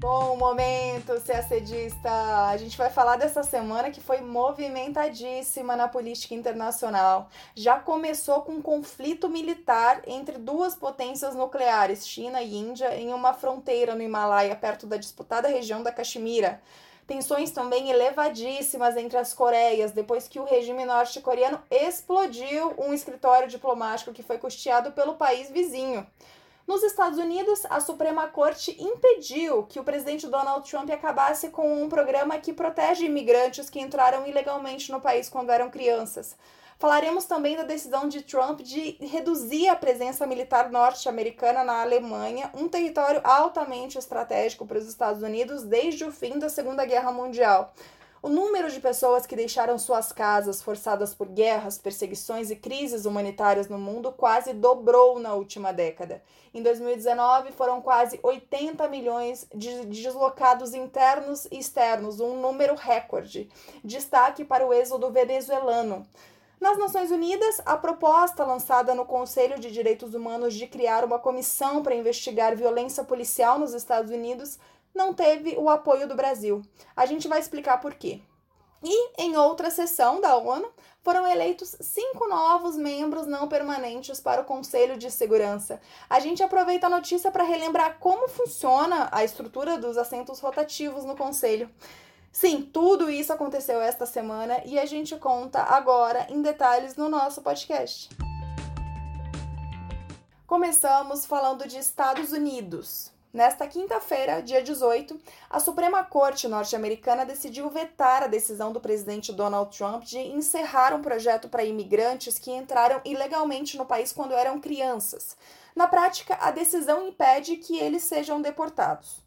Bom momento, CACDista! A gente vai falar dessa semana que foi movimentadíssima na política internacional. Já começou com um conflito militar entre duas potências nucleares, China e Índia, em uma fronteira no Himalaia, perto da disputada região da Caxemira. Tensões também elevadíssimas entre as Coreias, depois que o regime norte-coreano explodiu um escritório diplomático que foi custeado pelo país vizinho. Nos Estados Unidos, a Suprema Corte impediu que o presidente Donald Trump acabasse com um programa que protege imigrantes que entraram ilegalmente no país quando eram crianças. Falaremos também da decisão de Trump de reduzir a presença militar norte-americana na Alemanha, um território altamente estratégico para os Estados Unidos desde o fim da Segunda Guerra Mundial. O número de pessoas que deixaram suas casas forçadas por guerras, perseguições e crises humanitárias no mundo quase dobrou na última década. Em 2019, foram quase 80 milhões de deslocados internos e externos, um número recorde. Destaque para o êxodo venezuelano. Nas Nações Unidas, a proposta lançada no Conselho de Direitos Humanos de criar uma comissão para investigar violência policial nos Estados Unidos não teve o apoio do Brasil. A gente vai explicar por quê. E em outra sessão da ONU, foram eleitos cinco novos membros não permanentes para o Conselho de Segurança. A gente aproveita a notícia para relembrar como funciona a estrutura dos assentos rotativos no Conselho. Sim, tudo isso aconteceu esta semana e a gente conta agora em detalhes no nosso podcast. Começamos falando de Estados Unidos. Nesta quinta-feira, dia 18, a Suprema Corte norte-americana decidiu vetar a decisão do presidente Donald Trump de encerrar um projeto para imigrantes que entraram ilegalmente no país quando eram crianças. Na prática, a decisão impede que eles sejam deportados.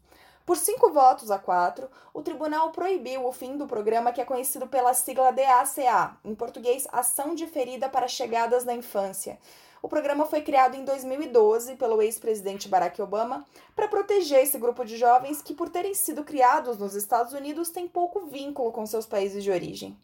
Por cinco votos a quatro, o tribunal proibiu o fim do programa que é conhecido pela sigla DACA, em português Ação Diferida para Chegadas na Infância. O programa foi criado em 2012 pelo ex-presidente Barack Obama para proteger esse grupo de jovens que, por terem sido criados nos Estados Unidos, têm pouco vínculo com seus países de origem.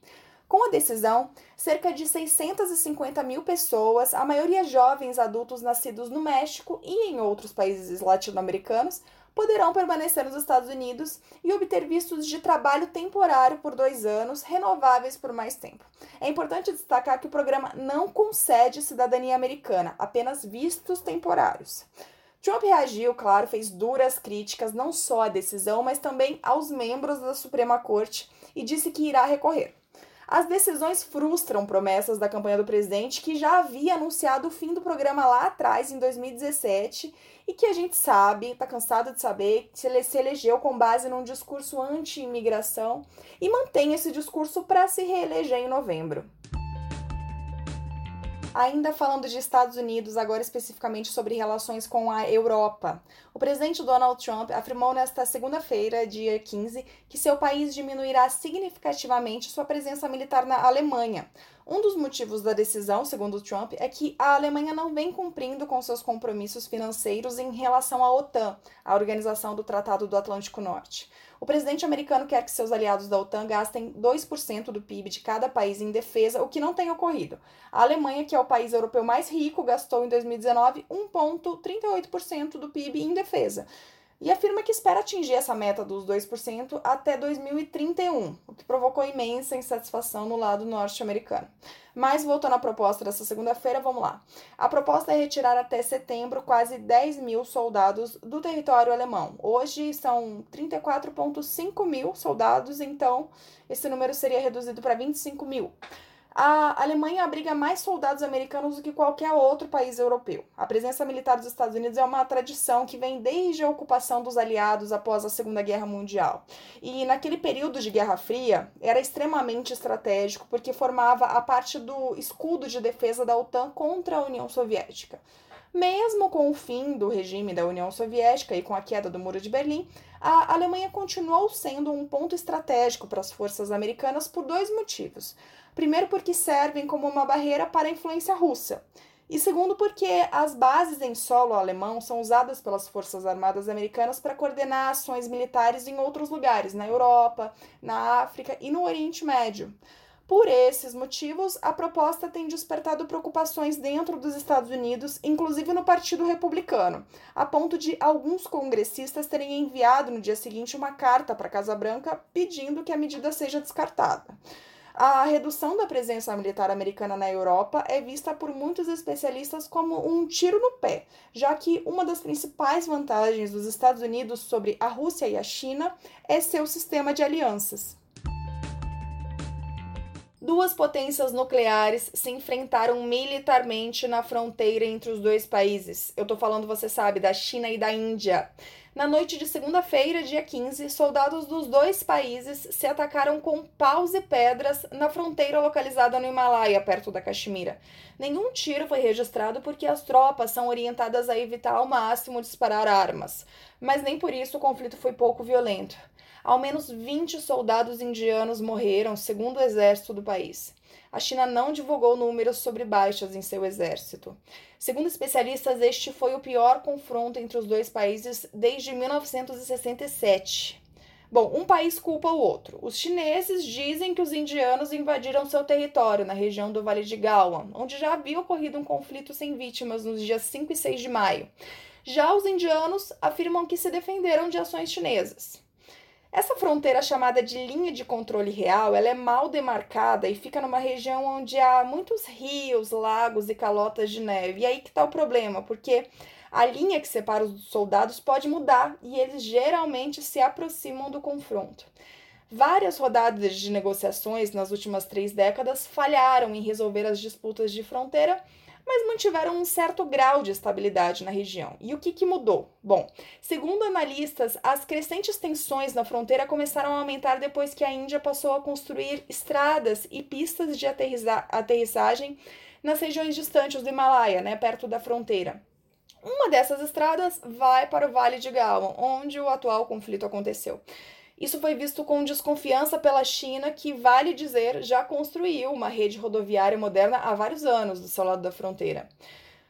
Com a decisão, cerca de 650 mil pessoas, a maioria jovens adultos nascidos no México e em outros países latino-americanos, poderão permanecer nos Estados Unidos e obter vistos de trabalho temporário por dois anos, renováveis por mais tempo. É importante destacar que o programa não concede cidadania americana, apenas vistos temporários. Trump reagiu, claro, fez duras críticas não só à decisão, mas também aos membros da Suprema Corte e disse que irá recorrer. As decisões frustram promessas da campanha do presidente, que já havia anunciado o fim do programa lá atrás, em 2017, e que a gente sabe, está cansado de saber, se ele se elegeu com base num discurso anti-imigração e mantém esse discurso para se reeleger em novembro. Ainda falando de Estados Unidos, agora especificamente sobre relações com a Europa. O presidente Donald Trump afirmou nesta segunda-feira, dia 15, que seu país diminuirá significativamente sua presença militar na Alemanha. Um dos motivos da decisão, segundo Trump, é que a Alemanha não vem cumprindo com seus compromissos financeiros em relação à OTAN, a Organização do Tratado do Atlântico Norte. O presidente americano quer que seus aliados da OTAN gastem 2% do PIB de cada país em defesa, o que não tem ocorrido. A Alemanha, que é o país europeu mais rico, gastou em 2019 1,38% do PIB em defesa e afirma que espera atingir essa meta dos 2% até 2031, o que provocou imensa insatisfação no lado norte-americano. Mas voltando à proposta dessa segunda-feira, vamos lá. A proposta é retirar até setembro quase 10 mil soldados do território alemão. Hoje são 34,5 mil soldados, então esse número seria reduzido para 25 mil a Alemanha abriga mais soldados americanos do que qualquer outro país europeu. A presença militar dos Estados Unidos é uma tradição que vem desde a ocupação dos aliados após a Segunda Guerra Mundial. E naquele período de Guerra Fria, era extremamente estratégico porque formava a parte do escudo de defesa da OTAN contra a União Soviética. Mesmo com o fim do regime da União Soviética e com a queda do Muro de Berlim, a Alemanha continuou sendo um ponto estratégico para as forças americanas por dois motivos. Primeiro, porque servem como uma barreira para a influência russa. E segundo, porque as bases em solo alemão são usadas pelas Forças Armadas Americanas para coordenar ações militares em outros lugares, na Europa, na África e no Oriente Médio. Por esses motivos, a proposta tem despertado preocupações dentro dos Estados Unidos, inclusive no Partido Republicano, a ponto de alguns congressistas terem enviado no dia seguinte uma carta para a Casa Branca pedindo que a medida seja descartada. A redução da presença militar americana na Europa é vista por muitos especialistas como um tiro no pé, já que uma das principais vantagens dos Estados Unidos sobre a Rússia e a China é seu sistema de alianças duas potências nucleares se enfrentaram militarmente na fronteira entre os dois países. Eu tô falando, você sabe, da China e da Índia. Na noite de segunda-feira, dia 15, soldados dos dois países se atacaram com paus e pedras na fronteira localizada no Himalaia, perto da Caxemira. Nenhum tiro foi registrado porque as tropas são orientadas a evitar ao máximo disparar armas, mas nem por isso o conflito foi pouco violento. Ao menos 20 soldados indianos morreram, segundo o exército do país. A China não divulgou números sobre baixas em seu exército. Segundo especialistas, este foi o pior confronto entre os dois países desde 1967. Bom, um país culpa o outro. Os chineses dizem que os indianos invadiram seu território na região do Vale de Galwan, onde já havia ocorrido um conflito sem vítimas nos dias 5 e 6 de maio. Já os indianos afirmam que se defenderam de ações chinesas. Essa fronteira chamada de linha de controle real, ela é mal demarcada e fica numa região onde há muitos rios, lagos e calotas de neve. E aí que está o problema, porque a linha que separa os soldados pode mudar e eles geralmente se aproximam do confronto. Várias rodadas de negociações nas últimas três décadas falharam em resolver as disputas de fronteira mas mantiveram um certo grau de estabilidade na região. E o que, que mudou? Bom, segundo analistas, as crescentes tensões na fronteira começaram a aumentar depois que a Índia passou a construir estradas e pistas de aterrissagem nas regiões distantes do Himalaia, né, perto da fronteira. Uma dessas estradas vai para o Vale de Galwan, onde o atual conflito aconteceu. Isso foi visto com desconfiança pela China, que, vale dizer, já construiu uma rede rodoviária moderna há vários anos do seu lado da fronteira.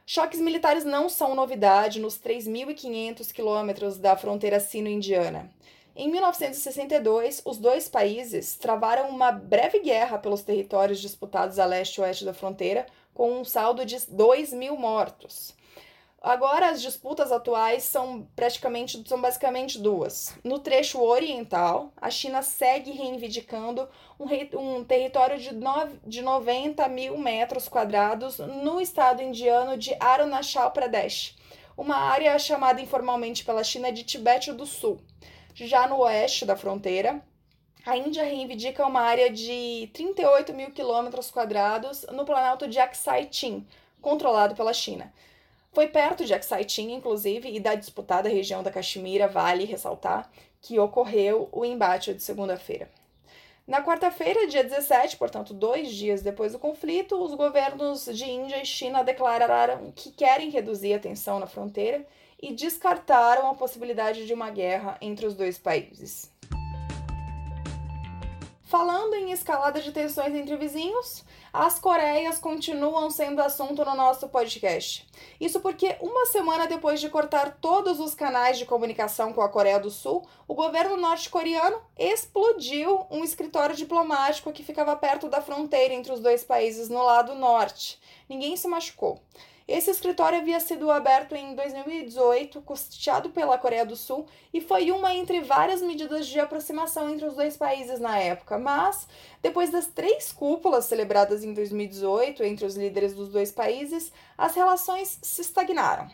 Choques militares não são novidade nos 3.500 quilômetros da fronteira sino-indiana. Em 1962, os dois países travaram uma breve guerra pelos territórios disputados a leste e oeste da fronteira, com um saldo de 2 mil mortos. Agora as disputas atuais são praticamente são basicamente duas. No trecho oriental, a China segue reivindicando um, um território de, no, de 90 mil metros quadrados no estado indiano de Arunachal Pradesh, uma área chamada informalmente pela China de Tibete do Sul. Já no oeste da fronteira, a Índia reivindica uma área de 38 mil quilômetros quadrados no planalto de Aksai Chin, controlado pela China. Foi perto de Aksai-Chin, inclusive, e da disputada região da Caxemira, vale ressaltar, que ocorreu o embate de segunda-feira. Na quarta-feira, dia 17, portanto, dois dias depois do conflito, os governos de Índia e China declararam que querem reduzir a tensão na fronteira e descartaram a possibilidade de uma guerra entre os dois países. Falando em escalada de tensões entre vizinhos, as Coreias continuam sendo assunto no nosso podcast. Isso porque uma semana depois de cortar todos os canais de comunicação com a Coreia do Sul, o governo norte-coreano explodiu um escritório diplomático que ficava perto da fronteira entre os dois países no lado norte. Ninguém se machucou. Esse escritório havia sido aberto em 2018, custeado pela Coreia do Sul, e foi uma entre várias medidas de aproximação entre os dois países na época. Mas, depois das três cúpulas celebradas em 2018 entre os líderes dos dois países, as relações se estagnaram.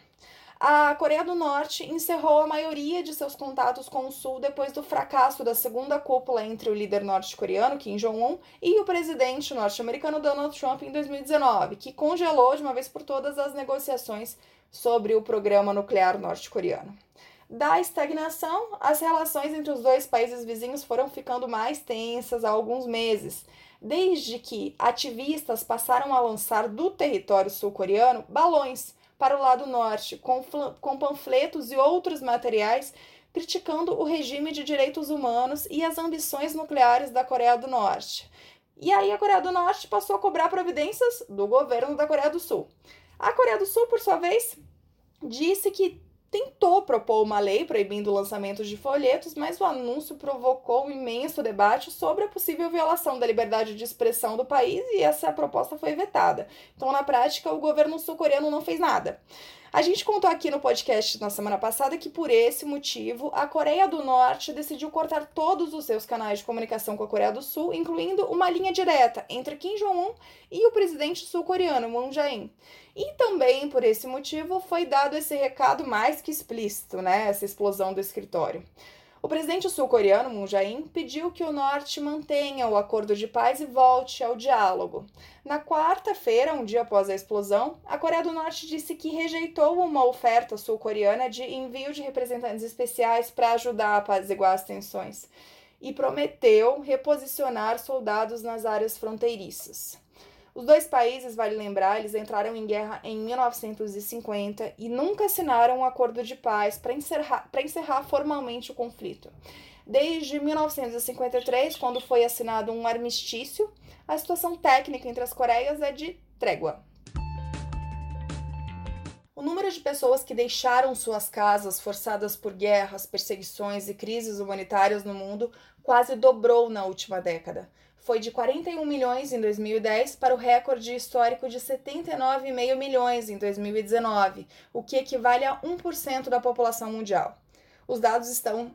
A Coreia do Norte encerrou a maioria de seus contatos com o Sul depois do fracasso da segunda cúpula entre o líder norte-coreano, Kim Jong-un, e o presidente norte-americano Donald Trump em 2019, que congelou de uma vez por todas as negociações sobre o programa nuclear norte-coreano. Da estagnação, as relações entre os dois países vizinhos foram ficando mais tensas há alguns meses, desde que ativistas passaram a lançar do território sul-coreano balões para o lado norte, com, com panfletos e outros materiais criticando o regime de direitos humanos e as ambições nucleares da Coreia do Norte. E aí a Coreia do Norte passou a cobrar providências do governo da Coreia do Sul. A Coreia do Sul, por sua vez, disse que tentou propor uma lei proibindo o lançamento de folhetos, mas o anúncio provocou um imenso debate sobre a possível violação da liberdade de expressão do país e essa proposta foi vetada. Então, na prática, o governo sul-coreano não fez nada. A gente contou aqui no podcast na semana passada que, por esse motivo, a Coreia do Norte decidiu cortar todos os seus canais de comunicação com a Coreia do Sul, incluindo uma linha direta entre Kim Jong-un e o presidente sul-coreano Moon Jae-in. E também, por esse motivo, foi dado esse recado mais que explícito, né? Essa explosão do escritório. O presidente sul-coreano Moon Jae-in pediu que o norte mantenha o acordo de paz e volte ao diálogo. Na quarta-feira, um dia após a explosão, a Coreia do Norte disse que rejeitou uma oferta sul-coreana de envio de representantes especiais para ajudar a apaziguar as tensões e prometeu reposicionar soldados nas áreas fronteiriças. Os dois países, vale lembrar, eles entraram em guerra em 1950 e nunca assinaram um acordo de paz para encerrar, encerrar formalmente o conflito. Desde 1953, quando foi assinado um armistício, a situação técnica entre as Coreias é de trégua. O número de pessoas que deixaram suas casas forçadas por guerras, perseguições e crises humanitárias no mundo quase dobrou na última década foi de 41 milhões em 2010 para o recorde histórico de 79,5 milhões em 2019, o que equivale a 1% da população mundial. Os dados estão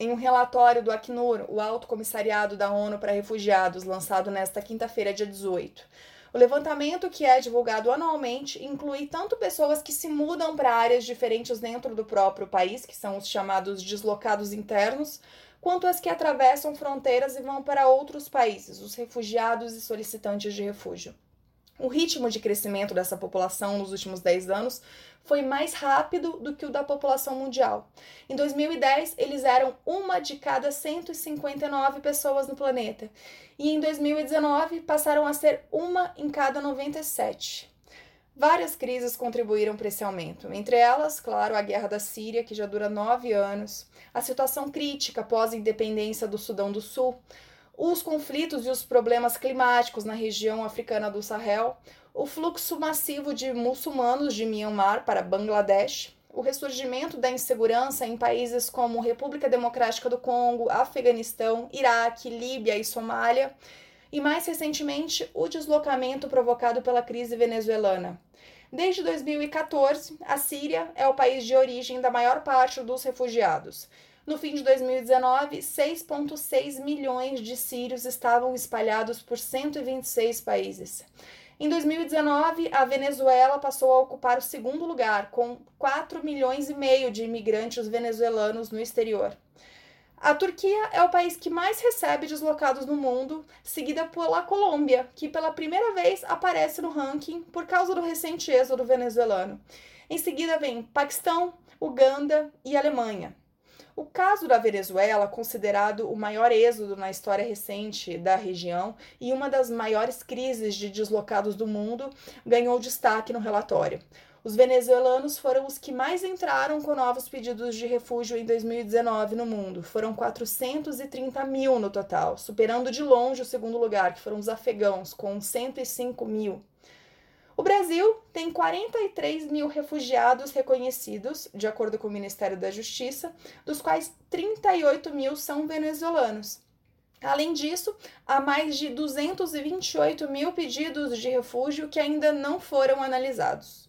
em um relatório do Acnur, o Alto Comissariado da ONU para Refugiados, lançado nesta quinta-feira, dia 18. O levantamento, que é divulgado anualmente, inclui tanto pessoas que se mudam para áreas diferentes dentro do próprio país, que são os chamados deslocados internos, quanto as que atravessam fronteiras e vão para outros países, os refugiados e solicitantes de refúgio. O ritmo de crescimento dessa população nos últimos 10 anos foi mais rápido do que o da população mundial. Em 2010, eles eram uma de cada 159 pessoas no planeta, e em 2019 passaram a ser uma em cada 97. Várias crises contribuíram para esse aumento, entre elas, claro, a guerra da Síria, que já dura nove anos, a situação crítica após a independência do Sudão do Sul, os conflitos e os problemas climáticos na região africana do Sahel, o fluxo massivo de muçulmanos de Myanmar para Bangladesh, o ressurgimento da insegurança em países como República Democrática do Congo, Afeganistão, Iraque, Líbia e Somália e, mais recentemente, o deslocamento provocado pela crise venezuelana. Desde 2014, a Síria é o país de origem da maior parte dos refugiados. No fim de 2019, 6,6 milhões de sírios estavam espalhados por 126 países. Em 2019, a Venezuela passou a ocupar o segundo lugar, com 4 milhões e meio de imigrantes venezuelanos no exterior. A Turquia é o país que mais recebe deslocados no mundo, seguida pela Colômbia, que pela primeira vez aparece no ranking por causa do recente êxodo venezuelano. Em seguida vem Paquistão, Uganda e Alemanha. O caso da Venezuela, considerado o maior êxodo na história recente da região e uma das maiores crises de deslocados do mundo, ganhou destaque no relatório. Os venezuelanos foram os que mais entraram com novos pedidos de refúgio em 2019 no mundo. Foram 430 mil no total, superando de longe o segundo lugar, que foram os afegãos, com 105 mil. O Brasil tem 43 mil refugiados reconhecidos, de acordo com o Ministério da Justiça, dos quais 38 mil são venezuelanos. Além disso, há mais de 228 mil pedidos de refúgio que ainda não foram analisados.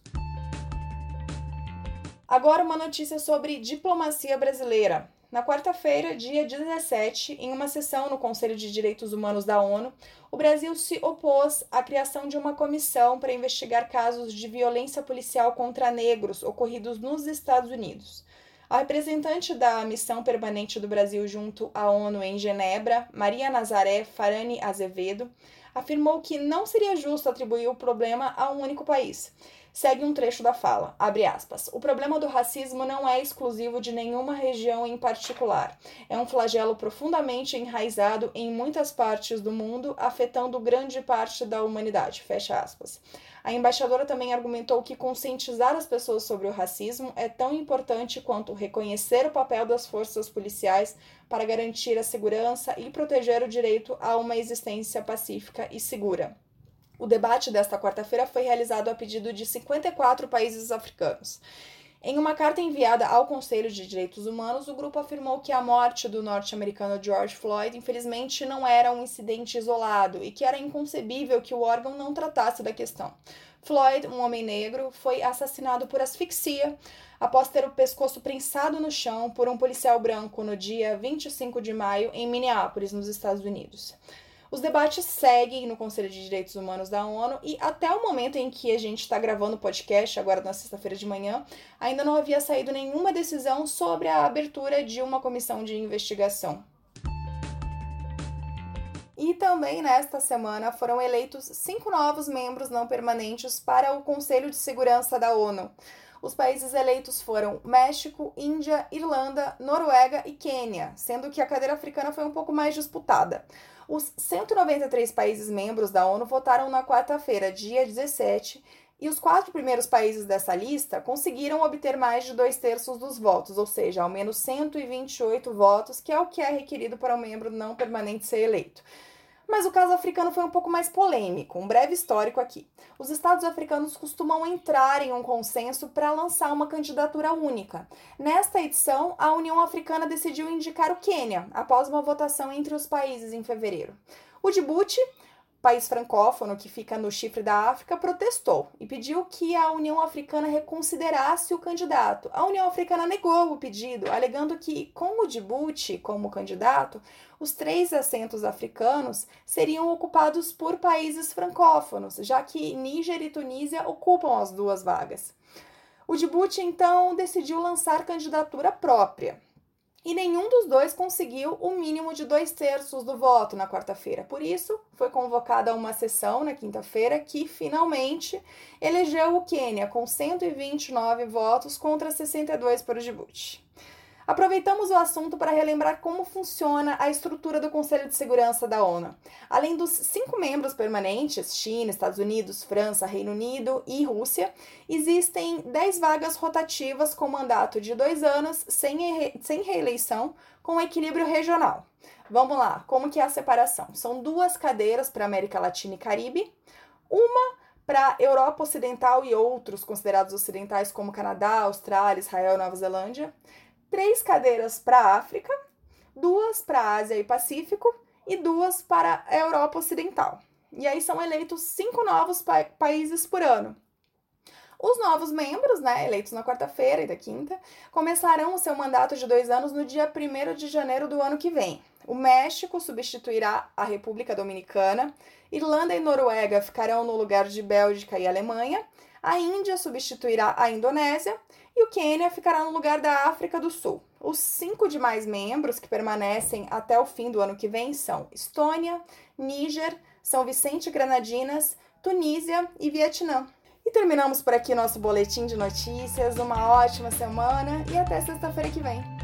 Agora, uma notícia sobre diplomacia brasileira. Na quarta-feira, dia 17, em uma sessão no Conselho de Direitos Humanos da ONU, o Brasil se opôs à criação de uma comissão para investigar casos de violência policial contra negros ocorridos nos Estados Unidos. A representante da missão permanente do Brasil junto à ONU em Genebra, Maria Nazaré Farani Azevedo, afirmou que não seria justo atribuir o problema a um único país segue um trecho da fala, abre aspas. O problema do racismo não é exclusivo de nenhuma região em particular. É um flagelo profundamente enraizado em muitas partes do mundo, afetando grande parte da humanidade, fecha aspas. A embaixadora também argumentou que conscientizar as pessoas sobre o racismo é tão importante quanto reconhecer o papel das forças policiais para garantir a segurança e proteger o direito a uma existência pacífica e segura. O debate desta quarta-feira foi realizado a pedido de 54 países africanos. Em uma carta enviada ao Conselho de Direitos Humanos, o grupo afirmou que a morte do norte-americano George Floyd, infelizmente, não era um incidente isolado e que era inconcebível que o órgão não tratasse da questão. Floyd, um homem negro, foi assassinado por asfixia após ter o pescoço prensado no chão por um policial branco no dia 25 de maio em Minneapolis, nos Estados Unidos. Os debates seguem no Conselho de Direitos Humanos da ONU e até o momento em que a gente está gravando o podcast, agora na sexta-feira de manhã, ainda não havia saído nenhuma decisão sobre a abertura de uma comissão de investigação. E também nesta semana foram eleitos cinco novos membros não permanentes para o Conselho de Segurança da ONU. Os países eleitos foram México, Índia, Irlanda, Noruega e Quênia, sendo que a cadeira africana foi um pouco mais disputada. Os 193 países membros da ONU votaram na quarta-feira, dia 17, e os quatro primeiros países dessa lista conseguiram obter mais de dois terços dos votos, ou seja, ao menos 128 votos, que é o que é requerido para um membro não permanente ser eleito. Mas o caso africano foi um pouco mais polêmico. Um breve histórico aqui. Os estados africanos costumam entrar em um consenso para lançar uma candidatura única. Nesta edição, a União Africana decidiu indicar o Quênia, após uma votação entre os países em fevereiro. O Djibouti país francófono que fica no chifre da África, protestou e pediu que a União Africana reconsiderasse o candidato. A União Africana negou o pedido, alegando que, com o Djibouti como candidato, os três assentos africanos seriam ocupados por países francófonos, já que Níger e Tunísia ocupam as duas vagas. O Djibouti então decidiu lançar candidatura própria e nenhum dos dois conseguiu o mínimo de dois terços do voto na quarta-feira. Por isso, foi convocada uma sessão na quinta-feira que finalmente elegeu o Quênia com 129 votos contra 62 para o Djibouti. Aproveitamos o assunto para relembrar como funciona a estrutura do Conselho de Segurança da ONU. Além dos cinco membros permanentes China, Estados Unidos, França, Reino Unido e Rússia existem dez vagas rotativas com mandato de dois anos, sem, sem reeleição, com equilíbrio regional. Vamos lá, como que é a separação? São duas cadeiras para América Latina e Caribe, uma para Europa Ocidental e outros considerados ocidentais como Canadá, Austrália, Israel, Nova Zelândia três cadeiras para a África, duas para a Ásia e Pacífico e duas para a Europa Ocidental. E aí são eleitos cinco novos pa países por ano. Os novos membros, né, eleitos na quarta-feira e da quinta, começarão o seu mandato de dois anos no dia 1 de janeiro do ano que vem. O México substituirá a República Dominicana, Irlanda e Noruega ficarão no lugar de Bélgica e Alemanha, a Índia substituirá a Indonésia e o Quênia ficará no lugar da África do Sul. Os cinco demais membros que permanecem até o fim do ano que vem são Estônia, Níger, São Vicente e Granadinas, Tunísia e Vietnã. E terminamos por aqui nosso boletim de notícias. Uma ótima semana e até sexta-feira que vem.